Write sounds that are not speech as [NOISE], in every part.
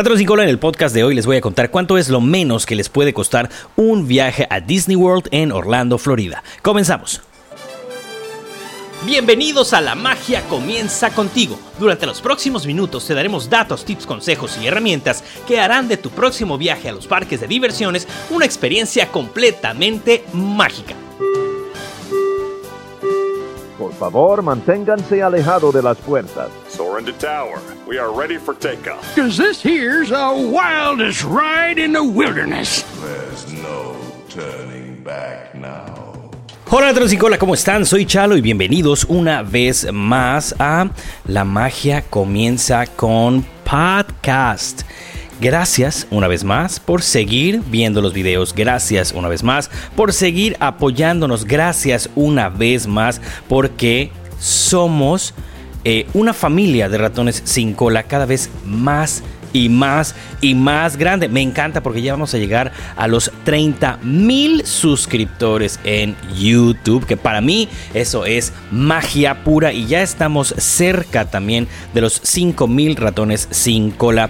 Ratones sin cola en el podcast de hoy les voy a contar cuánto es lo menos que les puede costar un viaje a Disney World en Orlando, Florida. Comenzamos. Bienvenidos a La Magia Comienza contigo. Durante los próximos minutos te daremos datos, tips, consejos y herramientas que harán de tu próximo viaje a los parques de diversiones una experiencia completamente mágica. Por favor, manténganse alejado de las puertas. Soar into tower. We are ready for takeoff. Cause this here's the wildest ride in the wilderness. There's no turning back now. Hola Transicola, ¿cómo están? Soy Chalo y bienvenidos una vez más a La Magia Comienza con Podcast. Gracias una vez más por seguir viendo los videos. Gracias una vez más por seguir apoyándonos. Gracias una vez más porque somos eh, una familia de ratones sin cola cada vez más y más y más grande. Me encanta porque ya vamos a llegar a los 30 mil suscriptores en YouTube, que para mí eso es magia pura y ya estamos cerca también de los 5 mil ratones sin cola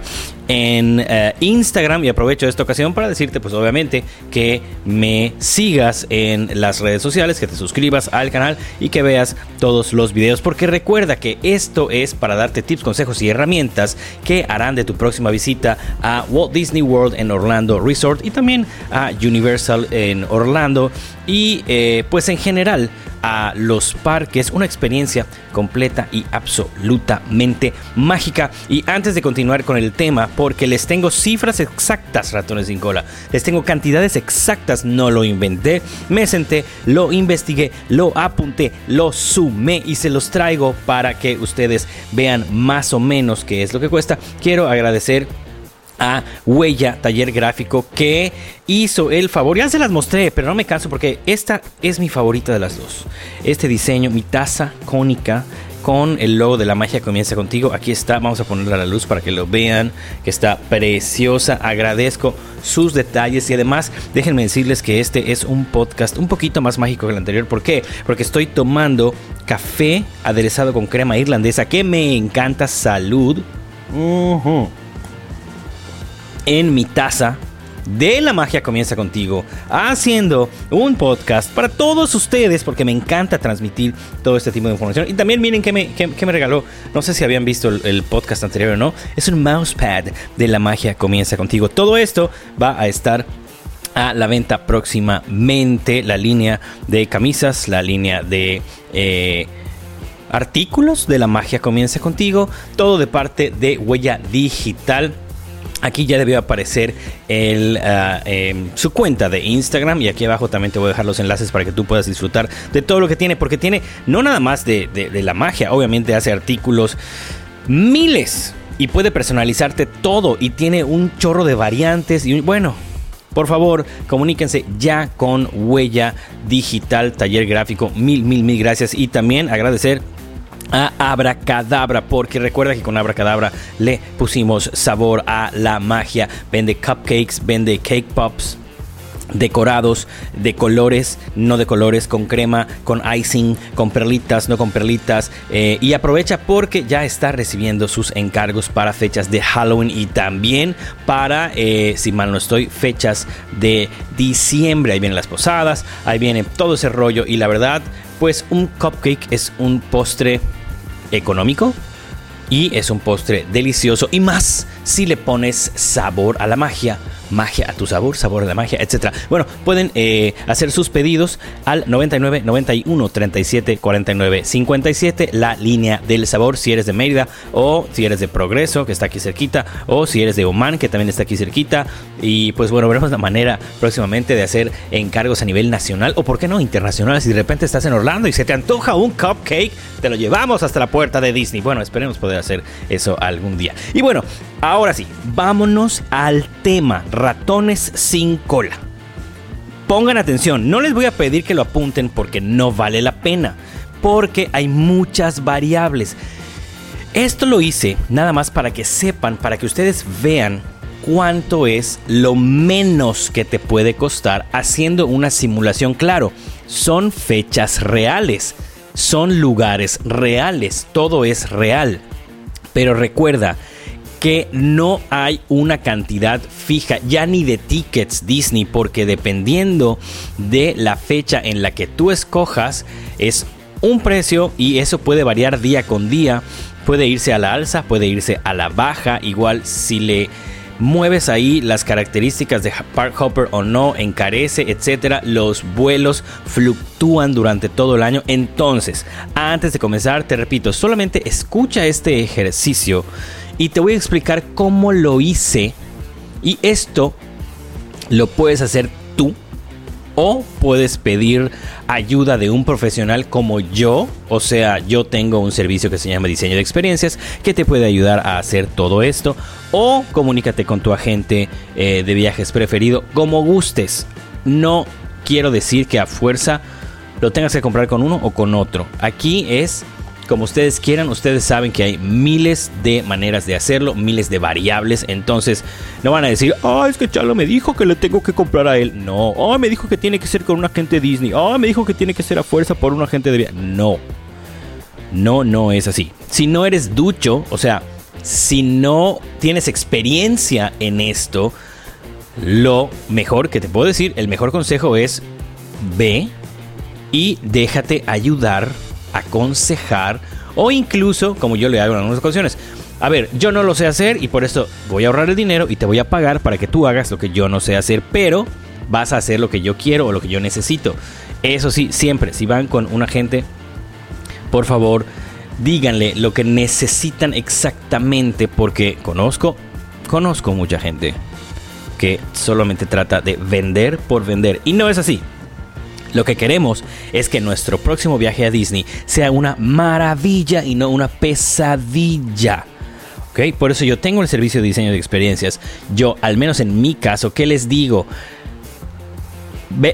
en eh, Instagram. Y aprovecho esta ocasión para decirte pues obviamente que me sigas en las redes sociales, que te suscribas al canal y que veas todos los videos. Porque recuerda que esto es para darte tips, consejos y herramientas que harán de tu próxima visita a Walt Disney World en Orlando Resort y también a Universal en Orlando. Y eh, pues en general a los parques, una experiencia completa y absolutamente mágica. Y antes de continuar con el tema, porque les tengo cifras exactas, ratones sin cola, les tengo cantidades exactas, no lo inventé, me senté, lo investigué, lo apunté, lo sumé y se los traigo para que ustedes vean más o menos qué es lo que cuesta. Quiero agradecer a Huella Taller Gráfico que hizo el favor. Ya se las mostré, pero no me canso porque esta es mi favorita de las dos. Este diseño, mi taza cónica con el logo de la magia comienza contigo. Aquí está, vamos a ponerla a la luz para que lo vean, que está preciosa. Agradezco sus detalles y además déjenme decirles que este es un podcast un poquito más mágico que el anterior. ¿Por qué? Porque estoy tomando café aderezado con crema irlandesa que me encanta. Salud. En mi taza de la magia comienza contigo, haciendo un podcast para todos ustedes, porque me encanta transmitir todo este tipo de información. Y también miren que me, que, me regaló, no sé si habían visto el, podcast anterior o no, es un mousepad de la magia comienza contigo. Todo esto va a estar a la venta próximamente, la línea de camisas, la línea de... Eh, artículos de la magia comienza contigo, todo de parte de Huella Digital. Aquí ya debió aparecer el, uh, eh, su cuenta de Instagram y aquí abajo también te voy a dejar los enlaces para que tú puedas disfrutar de todo lo que tiene, porque tiene no nada más de, de, de la magia, obviamente hace artículos miles y puede personalizarte todo y tiene un chorro de variantes y bueno. Por favor, comuníquense ya con Huella Digital Taller Gráfico. Mil, mil, mil gracias. Y también agradecer a Abracadabra, porque recuerda que con Abracadabra le pusimos sabor a la magia. Vende cupcakes, vende cake pops decorados de colores, no de colores, con crema, con icing, con perlitas, no con perlitas. Eh, y aprovecha porque ya está recibiendo sus encargos para fechas de Halloween y también para, eh, si mal no estoy, fechas de diciembre. Ahí vienen las posadas, ahí viene todo ese rollo. Y la verdad, pues un cupcake es un postre económico y es un postre delicioso y más si le pones sabor a la magia magia a tu sabor, sabor la magia, etcétera. Bueno, pueden eh, hacer sus pedidos al 99 91 37 49 57, la línea del sabor, si eres de Mérida o si eres de Progreso, que está aquí cerquita, o si eres de Oman, que también está aquí cerquita. Y pues bueno, veremos la manera próximamente de hacer encargos a nivel nacional o por qué no internacional. Si de repente estás en Orlando y se te antoja un cupcake, te lo llevamos hasta la puerta de Disney. Bueno, esperemos poder hacer eso algún día. Y bueno, ahora sí, vámonos al tema ratones sin cola. Pongan atención, no les voy a pedir que lo apunten porque no vale la pena, porque hay muchas variables. Esto lo hice nada más para que sepan, para que ustedes vean cuánto es lo menos que te puede costar haciendo una simulación. Claro, son fechas reales, son lugares reales, todo es real. Pero recuerda, que no hay una cantidad fija, ya ni de tickets Disney, porque dependiendo de la fecha en la que tú escojas, es un precio y eso puede variar día con día. Puede irse a la alza, puede irse a la baja. Igual si le mueves ahí las características de Park Hopper o no, encarece, etcétera. Los vuelos fluctúan durante todo el año. Entonces, antes de comenzar, te repito, solamente escucha este ejercicio y te voy a explicar cómo lo hice. Y esto lo puedes hacer tú o puedes pedir ayuda de un profesional como yo. O sea, yo tengo un servicio que se llama diseño de experiencias que te puede ayudar a hacer todo esto. O comunícate con tu agente eh, de viajes preferido como gustes. No quiero decir que a fuerza lo tengas que comprar con uno o con otro. Aquí es como ustedes quieran. Ustedes saben que hay miles de maneras de hacerlo, miles de variables. Entonces, no van a decir, ah, es que Chalo me dijo que le tengo que comprar a él. No, oh, me dijo que tiene que ser con un agente Disney. Oh, me dijo que tiene que ser a fuerza por un agente de No, no, no es así. Si no eres ducho, o sea, si no tienes experiencia en esto, lo mejor que te puedo decir, el mejor consejo es ve y déjate ayudar aconsejar o incluso, como yo le hago en algunas ocasiones, a ver, yo no lo sé hacer y por eso voy a ahorrar el dinero y te voy a pagar para que tú hagas lo que yo no sé hacer, pero vas a hacer lo que yo quiero o lo que yo necesito. Eso sí, siempre, si van con un agente, por favor, díganle lo que necesitan exactamente porque conozco, conozco mucha gente que solamente trata de vender por vender y no es así. Lo que queremos es que nuestro próximo viaje a Disney sea una maravilla y no una pesadilla. ¿Ok? Por eso yo tengo el servicio de diseño de experiencias. Yo, al menos en mi caso, ¿qué les digo?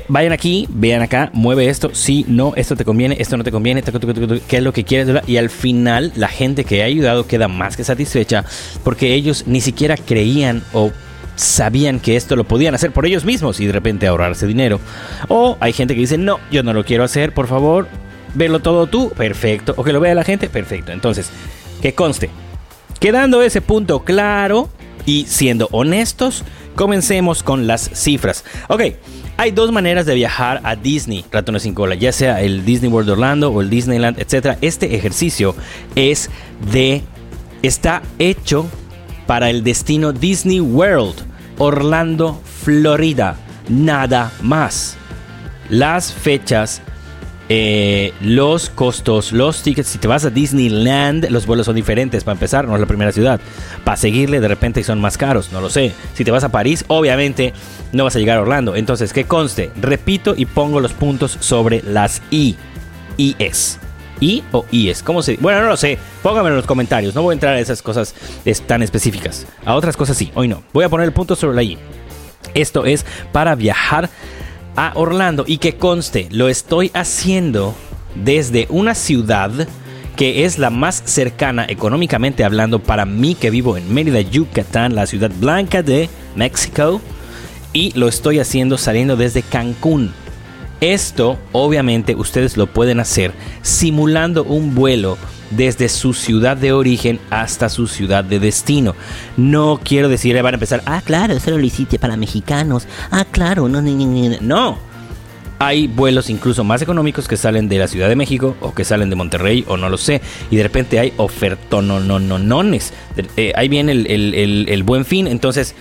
vayan aquí, vean acá, mueve esto, sí, no, esto te conviene, esto no te conviene, qué es lo que quieres, y al final la gente que ha ayudado queda más que satisfecha porque ellos ni siquiera creían o sabían que esto lo podían hacer por ellos mismos y de repente ahorrarse dinero. O hay gente que dice, no, yo no lo quiero hacer, por favor, velo todo tú, perfecto. O que lo vea la gente, perfecto. Entonces, que conste, quedando ese punto claro y siendo honestos, comencemos con las cifras. Ok. Hay dos maneras de viajar a Disney, ratones sin cola, ya sea el Disney World Orlando o el Disneyland, etc. Este ejercicio es de. está hecho para el destino Disney World, Orlando, Florida. Nada más. Las fechas, eh, los costos, los tickets. Si te vas a Disneyland, los vuelos son diferentes. Para empezar, no es la primera ciudad. Para seguirle, de repente son más caros. No lo sé. Si te vas a París, obviamente no vas a llegar a Orlando. Entonces, que conste. Repito y pongo los puntos sobre las I. IS. ¿I o IES? ¿Cómo se Bueno, no lo sé. Pónganme en los comentarios. No voy a entrar a esas cosas tan específicas. A otras cosas sí. Hoy no. Voy a poner el punto sobre la I. Esto es para viajar a Orlando. Y que conste, lo estoy haciendo desde una ciudad que es la más cercana económicamente hablando para mí que vivo en Mérida, Yucatán, la ciudad blanca de México. Y lo estoy haciendo saliendo desde Cancún. Esto obviamente ustedes lo pueden hacer simulando un vuelo desde su ciudad de origen hasta su ciudad de destino. No quiero decir, van a empezar, ah, claro, eso lo hiciste para mexicanos. Ah, claro, no, no, no. No. Hay vuelos incluso más económicos que salen de la Ciudad de México o que salen de Monterrey o no lo sé. Y de repente hay ofertonononones. Eh, ahí viene el, el, el buen fin. Entonces,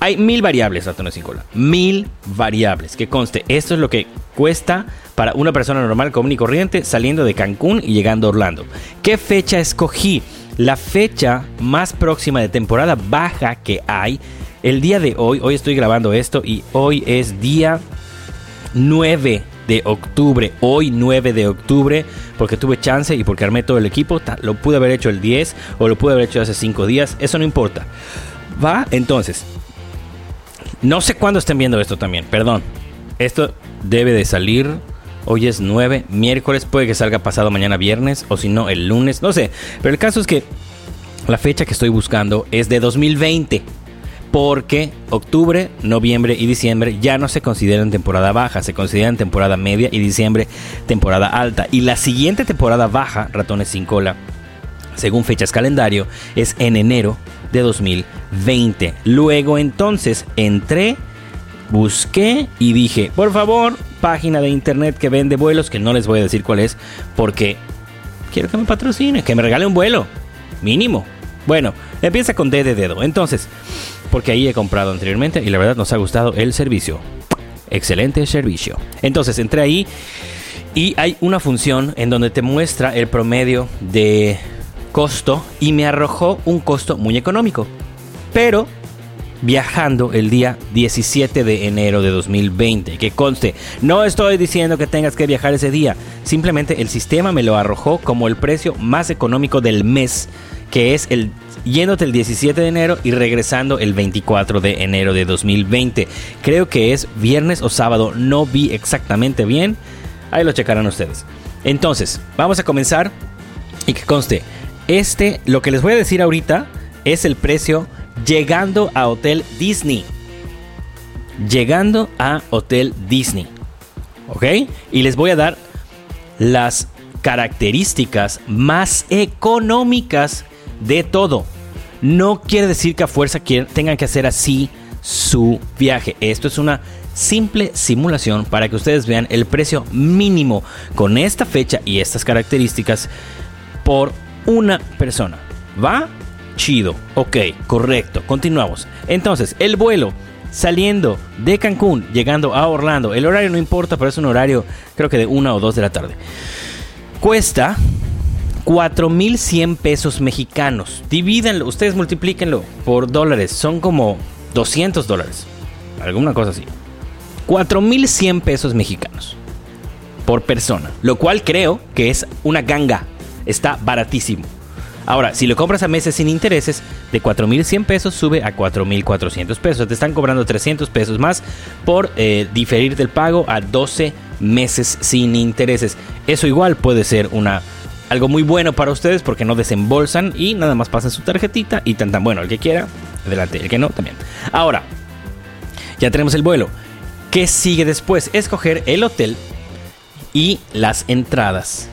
hay mil variables, ratones sin cola. Mil variables. Que conste, esto es lo que cuesta para una persona normal, común y corriente, saliendo de Cancún y llegando a Orlando. ¿Qué fecha escogí? La fecha más próxima de temporada baja que hay. El día de hoy, hoy estoy grabando esto y hoy es día 9 de octubre, hoy 9 de octubre, porque tuve chance y porque armé todo el equipo, lo pude haber hecho el 10 o lo pude haber hecho hace 5 días, eso no importa. Va, entonces, no sé cuándo estén viendo esto también, perdón. Esto debe de salir. Hoy es 9, miércoles, puede que salga pasado mañana viernes o si no el lunes, no sé. Pero el caso es que la fecha que estoy buscando es de 2020. Porque octubre, noviembre y diciembre ya no se consideran temporada baja, se consideran temporada media y diciembre temporada alta. Y la siguiente temporada baja, ratones sin cola, según fechas calendario, es en enero de 2020. Luego entonces entré, busqué y dije, por favor, página de internet que vende vuelos, que no les voy a decir cuál es, porque quiero que me patrocine, que me regale un vuelo, mínimo. Bueno, empieza con D de dedo. Entonces, porque ahí he comprado anteriormente y la verdad nos ha gustado el servicio. Excelente servicio. Entonces entré ahí y hay una función en donde te muestra el promedio de costo y me arrojó un costo muy económico. Pero viajando el día 17 de enero de 2020. Que conste, no estoy diciendo que tengas que viajar ese día. Simplemente el sistema me lo arrojó como el precio más económico del mes, que es el yéndote el 17 de enero y regresando el 24 de enero de 2020. Creo que es viernes o sábado, no vi exactamente bien. Ahí lo checarán ustedes. Entonces, vamos a comenzar y que conste, este, lo que les voy a decir ahorita es el precio llegando a Hotel Disney. Llegando a Hotel Disney. ¿Ok? Y les voy a dar las características más económicas de todo. No quiere decir que a fuerza tengan que hacer así su viaje. Esto es una simple simulación para que ustedes vean el precio mínimo con esta fecha y estas características por una persona. ¿Va? Chido. Ok, correcto. Continuamos. Entonces, el vuelo saliendo de Cancún, llegando a Orlando. El horario no importa, pero es un horario creo que de una o dos de la tarde. Cuesta 4.100 pesos mexicanos. Divídenlo, ustedes multiplíquenlo por dólares. Son como 200 dólares. Alguna cosa así. 4.100 pesos mexicanos por persona. Lo cual creo que es una ganga. Está baratísimo. Ahora, si lo compras a meses sin intereses, de 4.100 pesos sube a 4.400 pesos. Te están cobrando 300 pesos más por eh, diferir pago a 12 meses sin intereses. Eso igual puede ser una algo muy bueno para ustedes porque no desembolsan y nada más pasan su tarjetita y tan tan bueno. El que quiera, adelante. El que no, también. Ahora, ya tenemos el vuelo. ¿Qué sigue después? Escoger el hotel y las entradas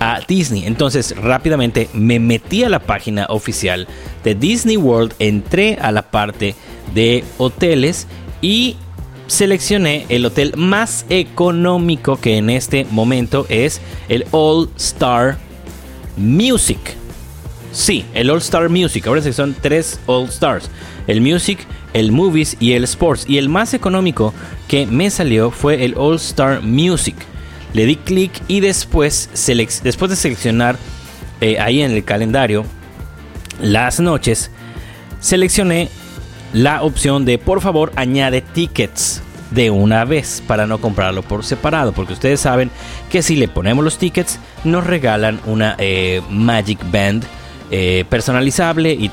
a Disney. Entonces rápidamente me metí a la página oficial de Disney World, entré a la parte de hoteles y seleccioné el hotel más económico que en este momento es el All Star Music. Sí, el All Star Music. Ahora son tres All Stars. El Music, el Movies y el Sports. Y el más económico que me salió fue el All Star Music. Le di clic y después, después de seleccionar eh, ahí en el calendario las noches, seleccioné la opción de por favor añade tickets de una vez para no comprarlo por separado, porque ustedes saben que si le ponemos los tickets nos regalan una eh, Magic Band eh, personalizable y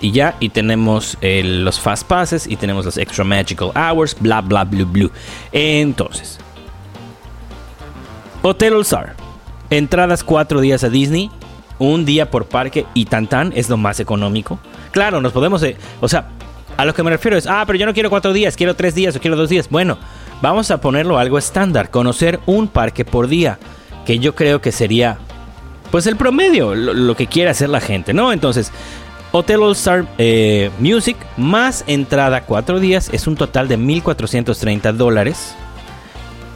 y ya y tenemos los fast passes y tenemos los extra magical hours bla bla bla bla. Entonces Hotel All Star entradas cuatro días a Disney un día por parque y tan tan es lo más económico claro nos podemos eh, o sea a lo que me refiero es, ah, pero yo no quiero cuatro días, quiero tres días o quiero dos días. Bueno, vamos a ponerlo algo estándar, conocer un parque por día, que yo creo que sería, pues el promedio, lo, que quiere hacer la gente, ¿no? Entonces, Hotel All Star eh, Music más entrada cuatro días es un total de 1.430 dólares.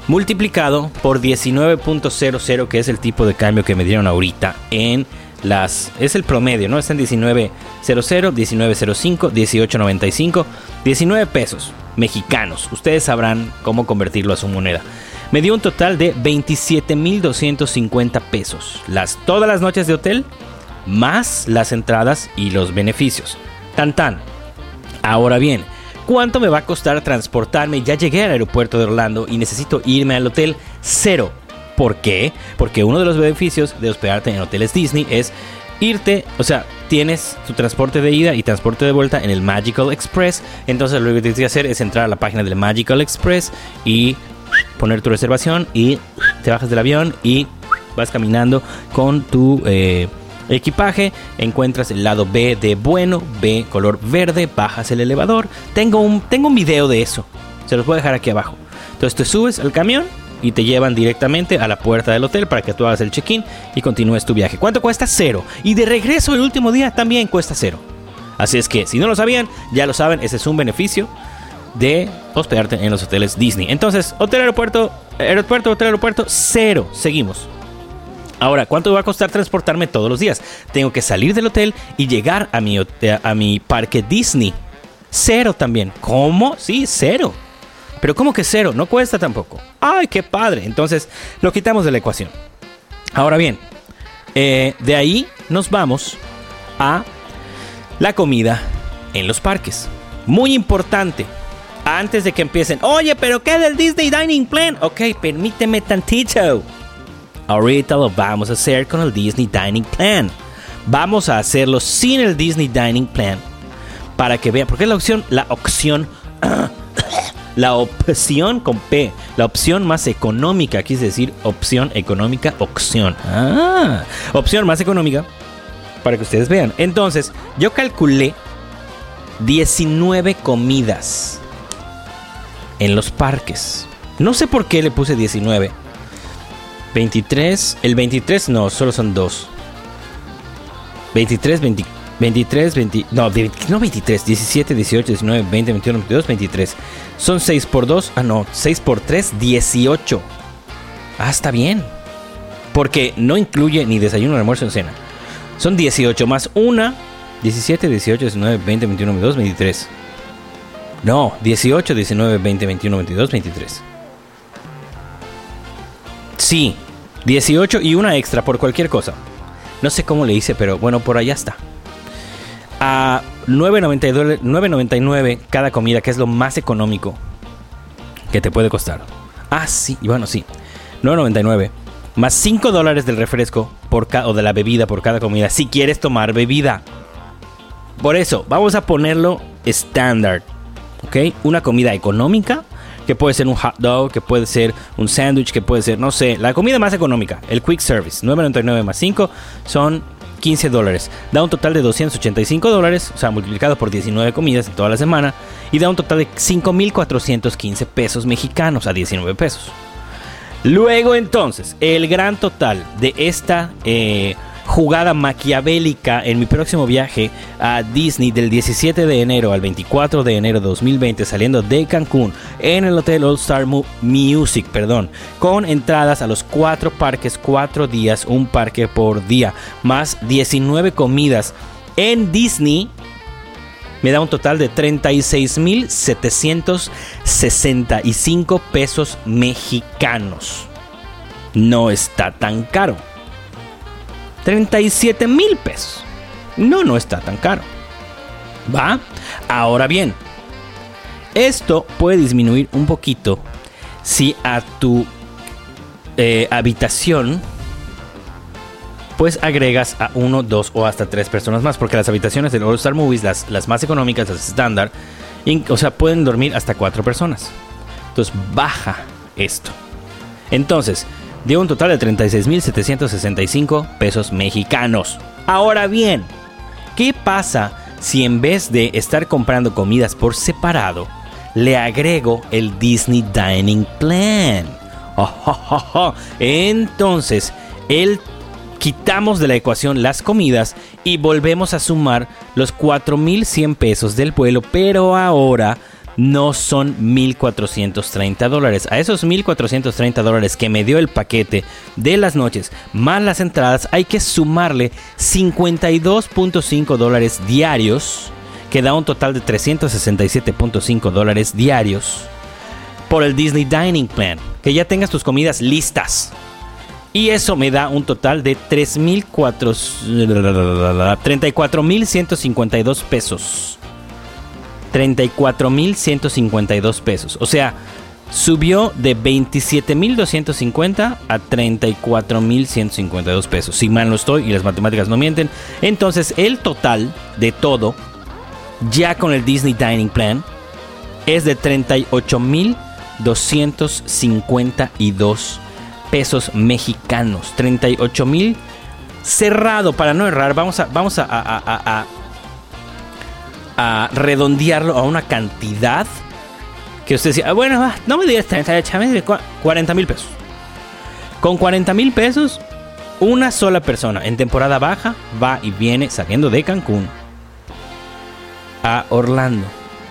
Multiplicado por 19.00, que es el tipo de cambio que me dieron ahorita en las es el promedio, ¿no? Está en 19.00, 19.05, 18.95, 19 pesos mexicanos. Ustedes sabrán cómo convertirlo a su moneda. Me dio un total de 27.250 pesos. Las, todas las noches de hotel, más las entradas y los beneficios. Tan tan. Ahora bien, ¿cuánto me va a costar transportarme? Ya llegué al aeropuerto de Orlando y necesito irme al hotel. Cero ¿Por qué? Porque uno de los beneficios de hospedarte en hoteles Disney es irte, o sea, tienes tu transporte de ida y transporte de vuelta en el Magical Express. Entonces lo que tienes que hacer es entrar a la página del Magical Express y poner tu reservación y te bajas del avión y vas caminando con tu eh, equipaje. Encuentras el lado B de bueno, B color verde, bajas el elevador. Tengo un, tengo un video de eso. Se los voy a dejar aquí abajo. Entonces te subes al camión y te llevan directamente a la puerta del hotel para que tú hagas el check-in y continúes tu viaje. ¿Cuánto cuesta? Cero. Y de regreso el último día también cuesta cero. Así es que si no lo sabían, ya lo saben, ese es un beneficio de hospedarte en los hoteles Disney. Entonces, hotel aeropuerto, aeropuerto, hotel aeropuerto, cero. Seguimos. Ahora, ¿cuánto va a costar transportarme todos los días? Tengo que salir del hotel y llegar a mi, a mi parque Disney. Cero también. ¿Cómo? Sí, cero. Pero ¿cómo que cero? No cuesta tampoco. ¡Ay, qué padre! Entonces, lo quitamos de la ecuación. Ahora bien, eh, de ahí nos vamos a la comida en los parques. Muy importante. Antes de que empiecen, oye, pero ¿qué del Disney Dining Plan? Ok, permíteme tantito. Ahorita lo vamos a hacer con el Disney Dining Plan. Vamos a hacerlo sin el Disney Dining Plan. Para que vean, porque es la opción, la opción, [COUGHS] la opción con P, la opción más económica, quise decir opción económica, opción. Ah, opción más económica para que ustedes vean. Entonces, yo calculé 19 comidas en los parques. No sé por qué le puse 19. 23, el 23 no, solo son dos. 23, 23, 20, no, no 23, 17, 18, 19, 20, 21, 22, 23. Son 6 por 2, ah no, 6 por 3, 18. Ah, está bien. Porque no incluye ni desayuno, almuerzo, en cena. Son 18 más 1, 17, 18, 19, 20, 21, 22, 23. No, 18, 19, 20, 21, 22, 23. Sí, 18 y una extra por cualquier cosa. No sé cómo le hice, pero bueno, por allá está. A 9.99 cada comida, que es lo más económico que te puede costar. Ah, sí, y bueno, sí. 9.99 más 5 dólares del refresco por o de la bebida por cada comida si quieres tomar bebida. Por eso, vamos a ponerlo estándar. ¿Ok? Una comida económica, que puede ser un hot dog, que puede ser un sándwich, que puede ser, no sé, la comida más económica, el quick service, 9.99 más 5 son 15 dólares. Da un total de 285 dólares, o sea, multiplicado por 19 comidas en toda la semana, y da un total de 5.415 pesos mexicanos a 19 pesos. Luego entonces, el gran total de esta eh, jugada maquiavélica en mi próximo viaje a Disney del 17 de enero al 24 de enero de 2020 saliendo de Cancún en el Hotel All Star Music, perdón, con entradas a los cuatro parques, cuatro días, un parque por día, más 19 comidas en Disney me da un total de 36.765 pesos mexicanos. No está tan caro. 37 mil pesos. No, no está tan caro. ¿Va? Ahora bien, esto puede disminuir un poquito si a tu eh, habitación pues agregas a uno, dos o hasta tres personas más, porque las habitaciones del All Star Movies, las, las más económicas, las estándar, o sea, pueden dormir hasta cuatro personas. Entonces baja esto. Entonces, dio un total de 36.765 pesos mexicanos. Ahora bien, ¿qué pasa si en vez de estar comprando comidas por separado, le agrego el Disney Dining Plan? [LAUGHS] Entonces, el quitamos de la ecuación las comidas y volvemos a sumar los 4.100 pesos del vuelo, pero ahora no son 1.430 dólares. A esos 1.430 dólares que me dio el paquete de las noches más las entradas hay que sumarle 52.5 dólares diarios, que da un total de 367.5 dólares diarios por el Disney Dining Plan. Que ya tengas tus comidas listas. Y eso me da un total de 34.152 pesos. 34.152 pesos. O sea, subió de 27.250 a 34.152 pesos. Si mal no estoy y las matemáticas no mienten. Entonces, el total de todo, ya con el Disney Dining Plan, es de 38.252 pesos mexicanos. 38 mil cerrado para no errar. Vamos a, vamos a, redondearlo a una cantidad que usted decía, ah, bueno, no me digas 30, échame 40 mil pesos. Con 40 mil pesos, una sola persona en temporada baja va y viene saliendo de Cancún a Orlando.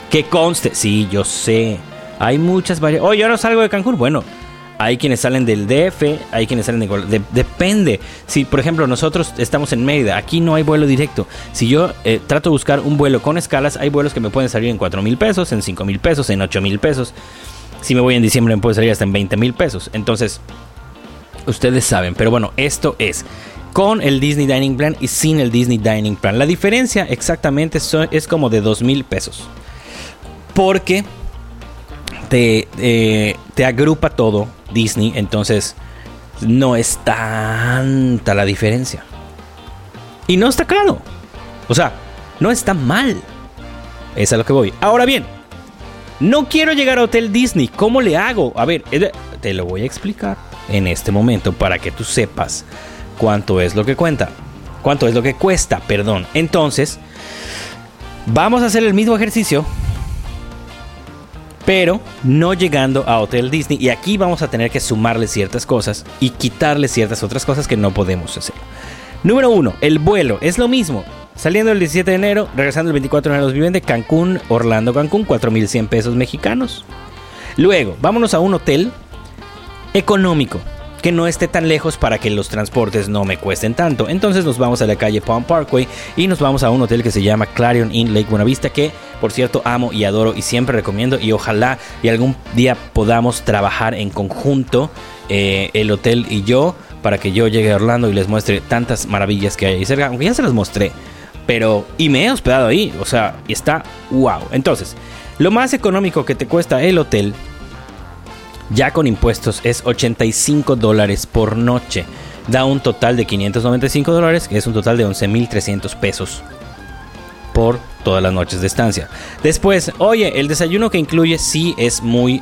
Que conste, sí, yo sé. Hay muchas varias. Oh, yo no salgo de Cancún. Bueno, hay quienes salen del DF, hay quienes salen de, Depende. Si, por ejemplo, nosotros estamos en Mérida, aquí no hay vuelo directo. Si yo eh, trato de buscar un vuelo con escalas, hay vuelos que me pueden salir en 4 mil pesos, en 5 mil pesos, en 8 mil pesos. Si me voy en diciembre, me puede salir hasta en 20 mil pesos. Entonces, ustedes saben. Pero bueno, esto es con el Disney Dining Plan y sin el Disney Dining Plan. La diferencia exactamente es como de 2 mil pesos. Porque te, eh, te agrupa todo Disney, entonces no es tanta la diferencia. Y no está claro. O sea, no está mal. Es a lo que voy. Ahora bien, no quiero llegar a Hotel Disney. ¿Cómo le hago? A ver, te lo voy a explicar en este momento para que tú sepas cuánto es lo que cuenta. Cuánto es lo que cuesta, perdón. Entonces, vamos a hacer el mismo ejercicio, pero no llegando a Hotel Disney. Y aquí vamos a tener que sumarle ciertas cosas y quitarle ciertas otras cosas que no podemos hacer. Número uno, el vuelo. Es lo mismo. Saliendo el 17 de enero, regresando el 24 de enero viven de Cancún, Orlando, Cancún, 4.100 pesos mexicanos. Luego, vámonos a un hotel económico que no esté tan lejos para que los transportes no me cuesten tanto. Entonces nos vamos a la calle Palm Parkway y nos vamos a un hotel que se llama Clarion Inn Lake Buenavista que por cierto amo y adoro y siempre recomiendo y ojalá y algún día podamos trabajar en conjunto eh, el hotel y yo para que yo llegue a Orlando y les muestre tantas maravillas que hay ahí cerca, aunque ya se las mostré. Pero, y me he hospedado ahí, o sea, y está wow. Entonces, lo más económico que te cuesta el hotel ya con impuestos es 85 dólares por noche. Da un total de 595 dólares, que es un total de 11.300 pesos por todas las noches de estancia. Después, oye, el desayuno que incluye sí es muy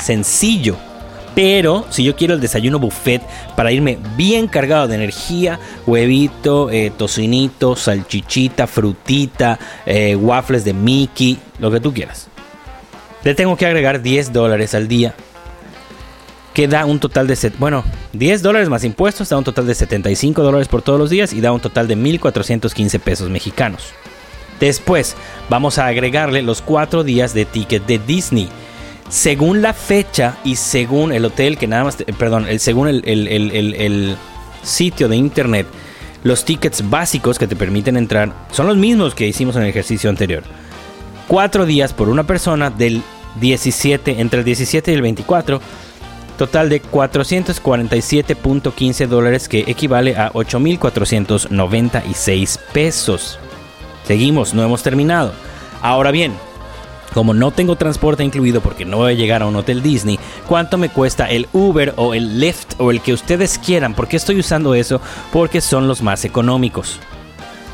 sencillo. Pero si yo quiero el desayuno buffet para irme bien cargado de energía, huevito, eh, tocinito, salchichita, frutita, eh, waffles de Mickey, lo que tú quieras. Le tengo que agregar 10 dólares al día que da un total de, bueno, 10 dólares más impuestos, da un total de 75 dólares por todos los días y da un total de 1.415 pesos mexicanos. Después vamos a agregarle los 4 días de ticket de Disney. Según la fecha y según el hotel, que nada más, perdón, el, según el, el sitio de internet, los tickets básicos que te permiten entrar son los mismos que hicimos en el ejercicio anterior. 4 días por una persona del 17, entre el 17 y el 24 total de 447.15 dólares que equivale a 8.496 pesos. Seguimos, no hemos terminado. Ahora bien, como no tengo transporte incluido porque no voy a llegar a un hotel Disney, ¿cuánto me cuesta el Uber o el Lyft o el que ustedes quieran? ¿Por qué estoy usando eso? Porque son los más económicos.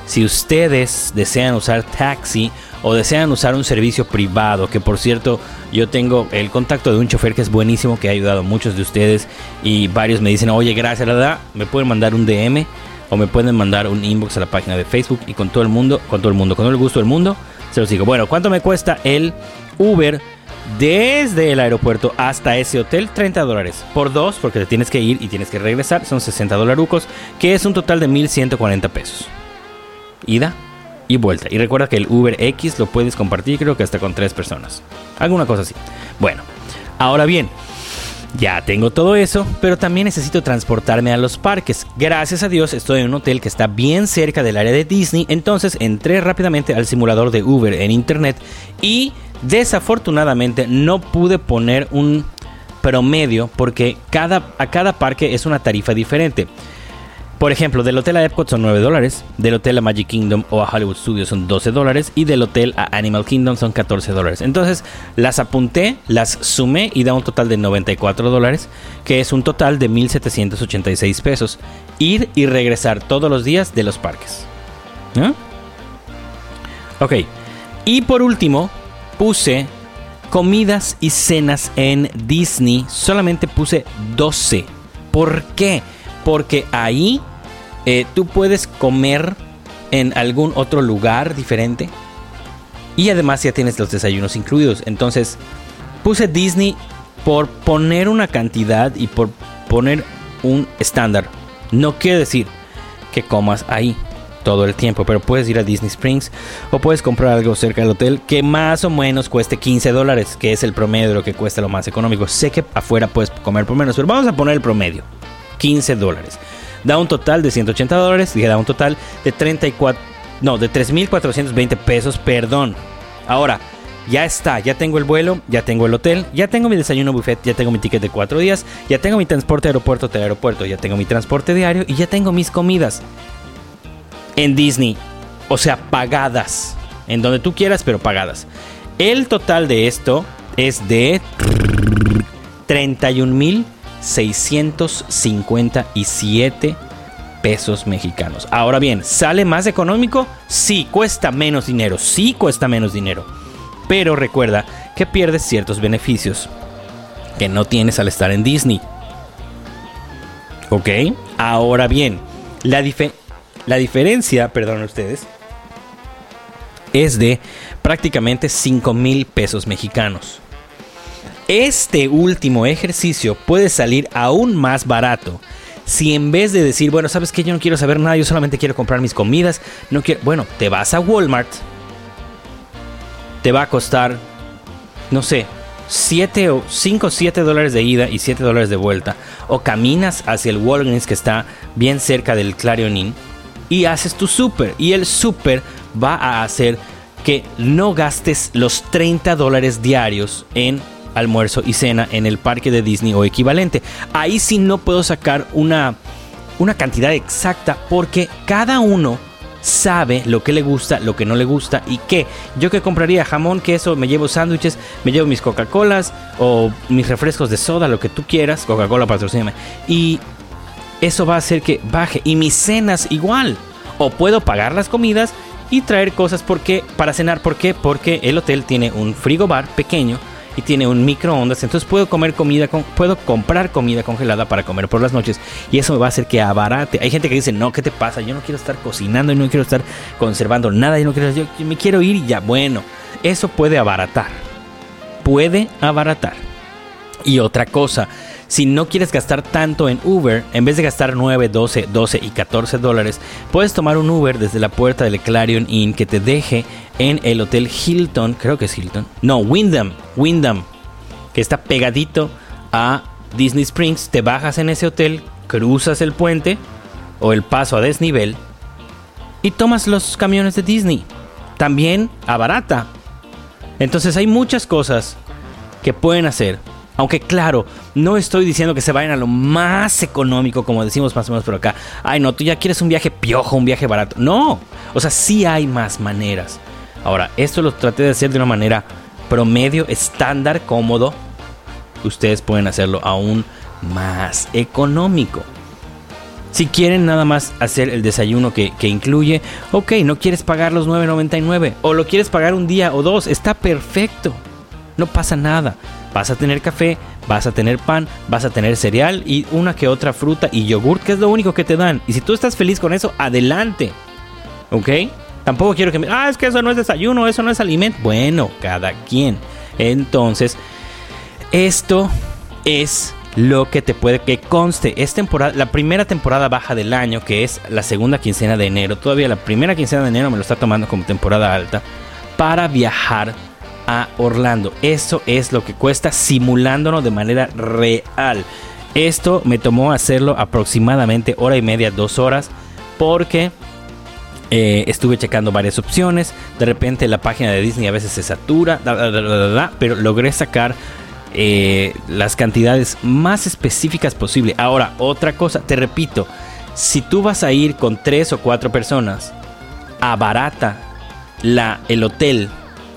Si ustedes desean usar taxi o desean usar un servicio privado, que por cierto yo tengo el contacto de un chofer que es buenísimo, que ha ayudado a muchos de ustedes y varios me dicen, oye, gracias, la verdad, me pueden mandar un DM o me pueden mandar un inbox a la página de Facebook y con todo el mundo, con todo el mundo, con todo el gusto del mundo, se los digo. Bueno, ¿cuánto me cuesta el Uber desde el aeropuerto hasta ese hotel? 30 dólares por dos, porque te tienes que ir y tienes que regresar, son 60 dolarucos, que es un total de 1140 pesos. Ida y vuelta. Y recuerda que el Uber X lo puedes compartir creo que hasta con tres personas. Alguna cosa así. Bueno, ahora bien, ya tengo todo eso, pero también necesito transportarme a los parques. Gracias a Dios estoy en un hotel que está bien cerca del área de Disney, entonces entré rápidamente al simulador de Uber en internet y desafortunadamente no pude poner un promedio porque cada, a cada parque es una tarifa diferente. Por ejemplo, del hotel a Epcot son 9 dólares, del hotel a Magic Kingdom o a Hollywood Studios son 12 dólares y del hotel a Animal Kingdom son 14 dólares. Entonces las apunté, las sumé y da un total de 94 dólares, que es un total de 1.786 pesos. Ir y regresar todos los días de los parques. Ok. Y por último, puse comidas y cenas en Disney. Solamente puse 12. ¿Por qué? Porque ahí eh, tú puedes comer en algún otro lugar diferente y además ya tienes los desayunos incluidos. Entonces, puse Disney por poner una cantidad y por poner un estándar. No quiere decir que comas ahí todo el tiempo, pero puedes ir a Disney Springs o puedes comprar algo cerca del hotel que más o menos cueste 15 dólares, que es el promedio de lo que cuesta lo más económico. Sé que afuera puedes comer por menos, pero vamos a poner el promedio, 15 dólares. Da un total de 180 dólares y da un total de 34, no, de 3.420 pesos, perdón. Ahora, ya está, ya tengo el vuelo, ya tengo el hotel, ya tengo mi desayuno buffet, ya tengo mi ticket de cuatro días, ya tengo mi transporte aeropuerto de aeropuerto, ya tengo mi transporte diario y ya tengo mis comidas en Disney. O sea, pagadas. En donde tú quieras, pero pagadas. El total de esto es de 31.657 pesos mexicanos. Ahora bien, ¿sale más económico? Sí, cuesta menos dinero. Sí, cuesta menos dinero. Pero recuerda que pierdes ciertos beneficios que no tienes al estar en Disney. ¿Ok? Ahora bien, la, la diferencia, perdón ustedes, es de prácticamente 5 mil pesos mexicanos. Este último ejercicio puede salir aún más barato si en vez de decir, bueno, sabes que yo no quiero saber nada, yo solamente quiero comprar mis comidas, no quiero, bueno, te vas a Walmart, te va a costar, no sé, 7 o 5 o 7 dólares de ida y 7 dólares de vuelta. O caminas hacia el Walgreens que está bien cerca del Clarion Inn y haces tu súper. Y el súper va a hacer que no gastes los 30 dólares diarios en almuerzo y cena en el parque de Disney o equivalente. Ahí sí no puedo sacar una, una cantidad exacta porque cada uno sabe lo que le gusta, lo que no le gusta y qué. Yo que compraría jamón, queso, me llevo sándwiches, me llevo mis Coca-Colas o mis refrescos de soda, lo que tú quieras, Coca-Cola patrocíname. Y eso va a hacer que baje. Y mis cenas igual. O puedo pagar las comidas y traer cosas porque para cenar. ¿Por qué? Porque el hotel tiene un frigobar pequeño y tiene un microondas, entonces puedo comer comida, puedo comprar comida congelada para comer por las noches y eso me va a hacer que abarate. Hay gente que dice, no, ¿qué te pasa? Yo no quiero estar cocinando y no quiero estar conservando nada, yo no quiero, yo me quiero ir y ya, bueno, eso puede abaratar, puede abaratar. Y otra cosa, si no quieres gastar tanto en Uber, en vez de gastar 9, 12, 12 y 14 dólares, puedes tomar un Uber desde la puerta del Clarion Inn que te deje en el Hotel Hilton, creo que es Hilton, no, Wyndham, Wyndham, que está pegadito a Disney Springs. Te bajas en ese hotel, cruzas el puente o el paso a desnivel y tomas los camiones de Disney. También a barata. Entonces hay muchas cosas que pueden hacer aunque claro, no estoy diciendo que se vayan a lo más económico, como decimos más o menos por acá. Ay, no, tú ya quieres un viaje piojo, un viaje barato. No, o sea, sí hay más maneras. Ahora, esto lo traté de hacer de una manera promedio, estándar, cómodo. Ustedes pueden hacerlo aún más económico. Si quieren nada más hacer el desayuno que, incluye, ok, no quieres pagar los 9.99 o lo quieres pagar un día o dos, está perfecto. No pasa nada. Vas a tener café, vas a tener pan, vas a tener cereal y una que otra fruta y yogurt, que es lo único que te dan. Y si tú estás feliz con eso, adelante. ¿Ok? Tampoco quiero que me... Ah, es que eso no es desayuno, eso no es alimento. Bueno, cada quien. Entonces, esto es lo que te puede que conste. Es temporada, la primera temporada baja del año, que es la segunda quincena de enero. Todavía la primera quincena de enero me lo está tomando como temporada alta. Para viajar a Orlando. Eso es lo que cuesta simulándonos de manera real. Esto me tomó hacerlo aproximadamente hora y media, dos horas, porque eh, estuve checando varias opciones. De repente la página de Disney a veces se satura, pero logré sacar eh, las cantidades más específicas posible. Ahora, otra cosa, te repito, si tú vas a ir con tres o cuatro personas, abarata la, el hotel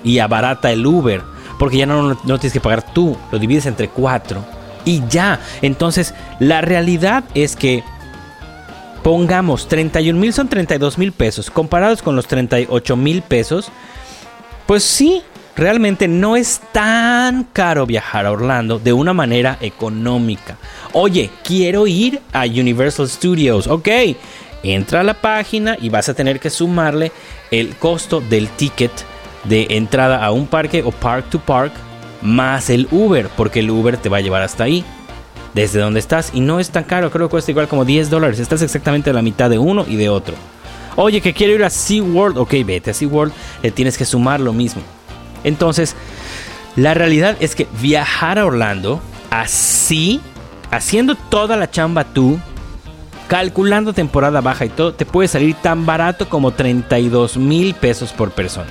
y abarata el Uber, porque ya no, no, tienes que pagar tú, lo divides entre cuatro y ya. Entonces, la realidad es que pongamos 31 mil son 32 mil pesos, comparados con los 38 mil pesos, pues sí, realmente no es tan caro viajar a Orlando de una manera económica. Oye, quiero ir a Universal Studios, ok. Entra a la página y vas a tener que sumarle el costo del ticket de entrada a un parque o park to park más el Uber, porque el Uber te va a llevar hasta ahí, desde donde estás, y no es tan caro, creo que cuesta igual como 10 dólares, estás exactamente a la mitad de uno y de otro. Oye, que quiero ir a SeaWorld, ok, vete a SeaWorld, le tienes que sumar lo mismo. Entonces, la realidad es que viajar a Orlando así, haciendo toda la chamba tú, calculando temporada baja y todo, te puede salir tan barato como 32 mil pesos por persona.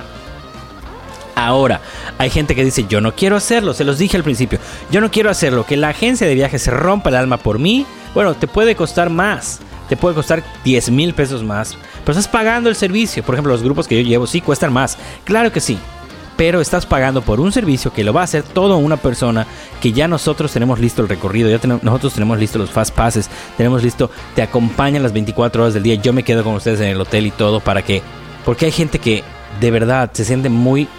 Ahora, hay gente que dice, yo no quiero hacerlo, se los dije al principio, yo no quiero hacerlo, que la agencia de viajes se rompa el alma por mí, bueno, te puede costar más, te puede costar 10 mil pesos más, pero estás pagando el servicio, por ejemplo, los grupos que yo llevo sí cuestan más, claro que sí, pero estás pagando por un servicio que lo va a hacer toda una persona que ya nosotros tenemos listo el recorrido, ya nosotros tenemos listo los fast passes, tenemos listo, te acompañan las 24 horas del día, yo me quedo con ustedes en el hotel y todo para que, porque hay gente que de verdad se siente muy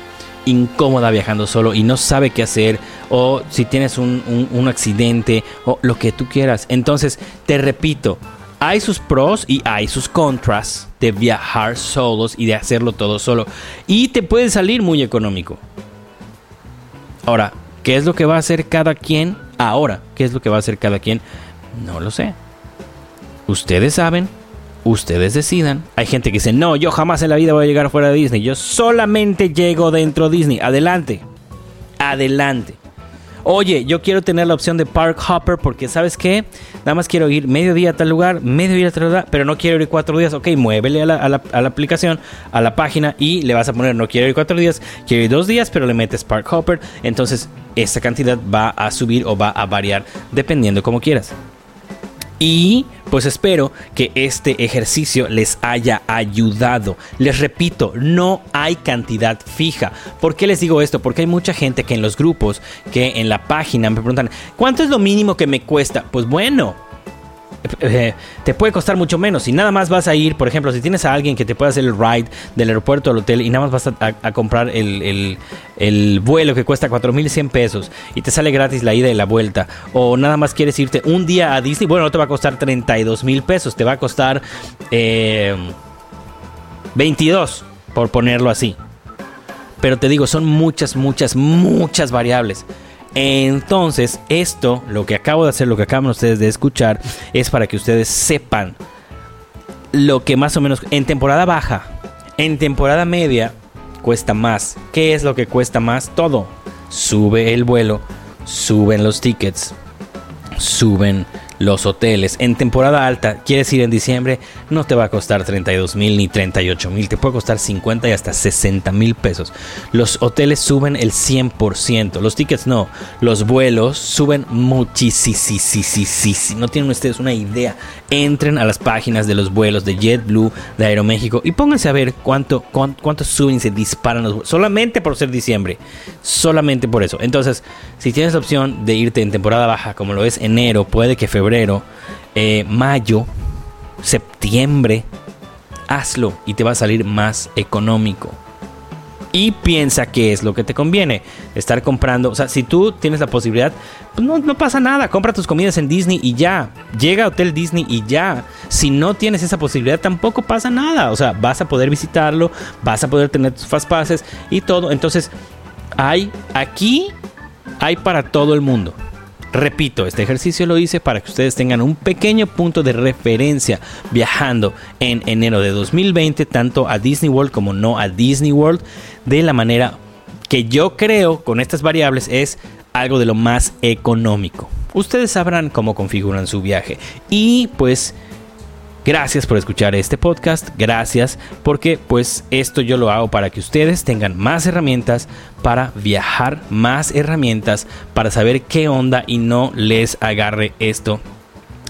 incómoda viajando solo y no sabe qué hacer o si tienes un, un, accidente o lo que tú quieras. Entonces, te repito, hay sus pros y hay sus contras de viajar solos y de hacerlo todo solo. Y te puede salir muy económico. Ahora, ¿qué es lo que va a hacer cada quien? Ahora, ¿qué es lo que va a hacer cada quien? No lo sé. Ustedes saben, ustedes decidan. Hay gente que dice, no, yo jamás en la vida voy a llegar fuera de Disney. Yo solamente llego dentro de Disney. Adelante. Adelante. Oye, yo quiero tener la opción de Park Hopper porque, ¿sabes qué? Nada más quiero ir medio día a tal lugar, medio día a tal lugar, pero no quiero ir cuatro días. Ok, muévele a la, aplicación, a la página y le vas a poner, no quiero ir cuatro días, quiero ir dos días, pero le metes Park Hopper. Entonces, esa cantidad va a subir o va a variar dependiendo como quieras. Y pues espero que este ejercicio les haya ayudado. Les repito, no hay cantidad fija. ¿Por qué les digo esto? Porque hay mucha gente que en los grupos, que en la página me preguntan, ¿cuánto es lo mínimo que me cuesta? Pues bueno, eh, te puede costar mucho menos. Si nada más vas a ir, por ejemplo, si tienes a alguien que te pueda hacer el ride del aeropuerto al hotel y nada más vas a, comprar el, el- el vuelo que cuesta 4100 pesos y te sale gratis la ida y la vuelta, o nada más quieres irte un día a Disney, bueno, no te va a costar 32 mil pesos, te va a costar eh, 22, por ponerlo así. Pero te digo, son muchas, muchas, muchas variables. Entonces, esto, lo que acabo de hacer, lo que acaban ustedes de escuchar, es para que ustedes sepan lo que más o menos en temporada baja, en temporada media, cuesta más. ¿Qué es lo que cuesta más? Todo. Sube el vuelo, suben los tickets, suben los hoteles. En temporada alta, quieres ir en diciembre, no te va a costar 32 mil ni 38 mil, te puede costar 50 y hasta 60 mil pesos. Los hoteles suben el 100%, los tickets no, los vuelos suben muchísimo. No tienen ustedes una idea. Entren a las páginas de los vuelos de JetBlue, de Aeroméxico y pónganse a ver cuánto, cuán- cuánto suben y se disparan los vuelos. Solamente por ser diciembre. Solamente por eso. Entonces, si tienes la opción de irte en temporada baja, como lo es enero, puede que febrero, eh, mayo, septiembre, hazlo y te va a salir más económico. Y piensa qué es lo que te conviene. Estar comprando, o sea, si tú tienes la posibilidad, pues no, no pasa nada. Compra tus comidas en Disney y ya. Llega a Hotel Disney y ya. Si no tienes esa posibilidad, tampoco pasa nada. O sea, vas a poder visitarlo, vas a poder tener tus fast passes y todo. Entonces, hay aquí, hay para todo el mundo. Repito, este ejercicio lo hice para que ustedes tengan un pequeño punto de referencia viajando en enero de 2020, tanto a Disney World como no a Disney World, de la manera que yo creo con estas variables es algo de lo más económico. Ustedes sabrán cómo configuran su viaje. Y pues Gracias por escuchar este podcast, gracias porque pues esto yo lo hago para que ustedes tengan más herramientas para viajar, más herramientas para saber qué onda y no les agarre esto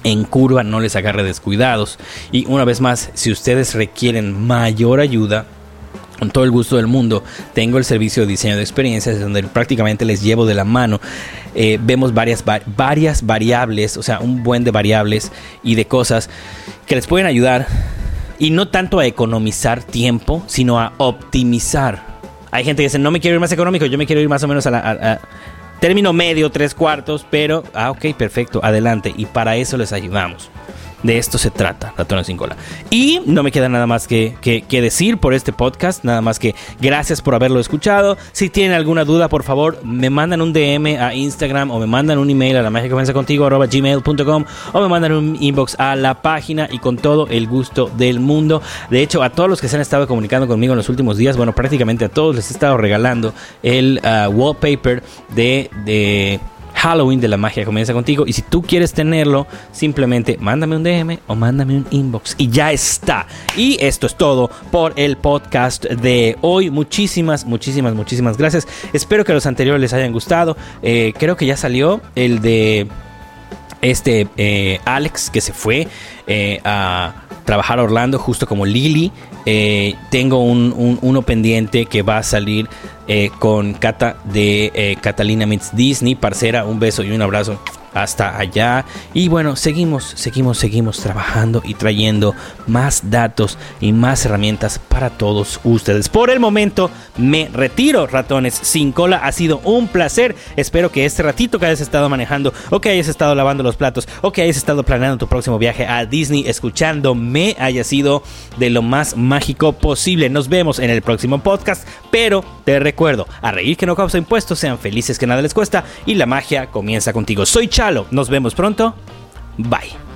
en curva, no les agarre descuidados. Y una vez más, si ustedes requieren mayor ayuda, con todo el gusto del mundo, tengo el servicio de diseño de experiencias donde prácticamente les llevo de la mano. Eh, vemos varias, va- varias variables, o sea, un buen de variables y de cosas que les pueden ayudar y no tanto a economizar tiempo, sino a optimizar. Hay gente que dice, no me quiero ir más económico, yo me quiero ir más o menos a la... a- término medio, tres cuartos, pero, ah, ok, perfecto, adelante. Y para eso les ayudamos. De esto se trata, ratones sin cola. Y no me queda nada más que, que, decir por este podcast, nada más que gracias por haberlo escuchado. Si tienen alguna duda, por favor, me mandan un DM a Instagram o me mandan un email a la magia comienza contigo gmail.com o me mandan un inbox a la página y con todo el gusto del mundo. De hecho, a todos los que se han estado comunicando conmigo en los últimos días, bueno, prácticamente a todos les he estado regalando el uh, wallpaper de, de Halloween de la magia comienza contigo. Y si tú quieres tenerlo, simplemente mándame un DM o mándame un inbox y ya está. Y esto es todo por el podcast de hoy. Muchísimas, muchísimas, muchísimas gracias. Espero que los anteriores les hayan gustado. Eh, creo que ya salió el de este eh, Alex que se fue eh, a trabajar a Orlando justo como Lily. Eh, tengo un, un- uno pendiente que va a salir eh, con Cata de eh, Catalina Meets Disney. Parcera, un beso y un abrazo hasta allá. Y bueno, seguimos, seguimos, seguimos trabajando y trayendo más datos y más herramientas para todos ustedes. Por el momento me retiro, ratones sin cola. Ha sido un placer. Espero que este ratito que hayas estado manejando o que hayas estado lavando los platos o que hayas estado planeando tu próximo viaje a Disney escuchándome haya sido de lo más mágico posible. Nos vemos en el próximo podcast, pero te recuerdo, a reír que no causa impuestos, sean felices que nada les cuesta y la magia comienza contigo. Soy Chalo, nos vemos pronto. Bye.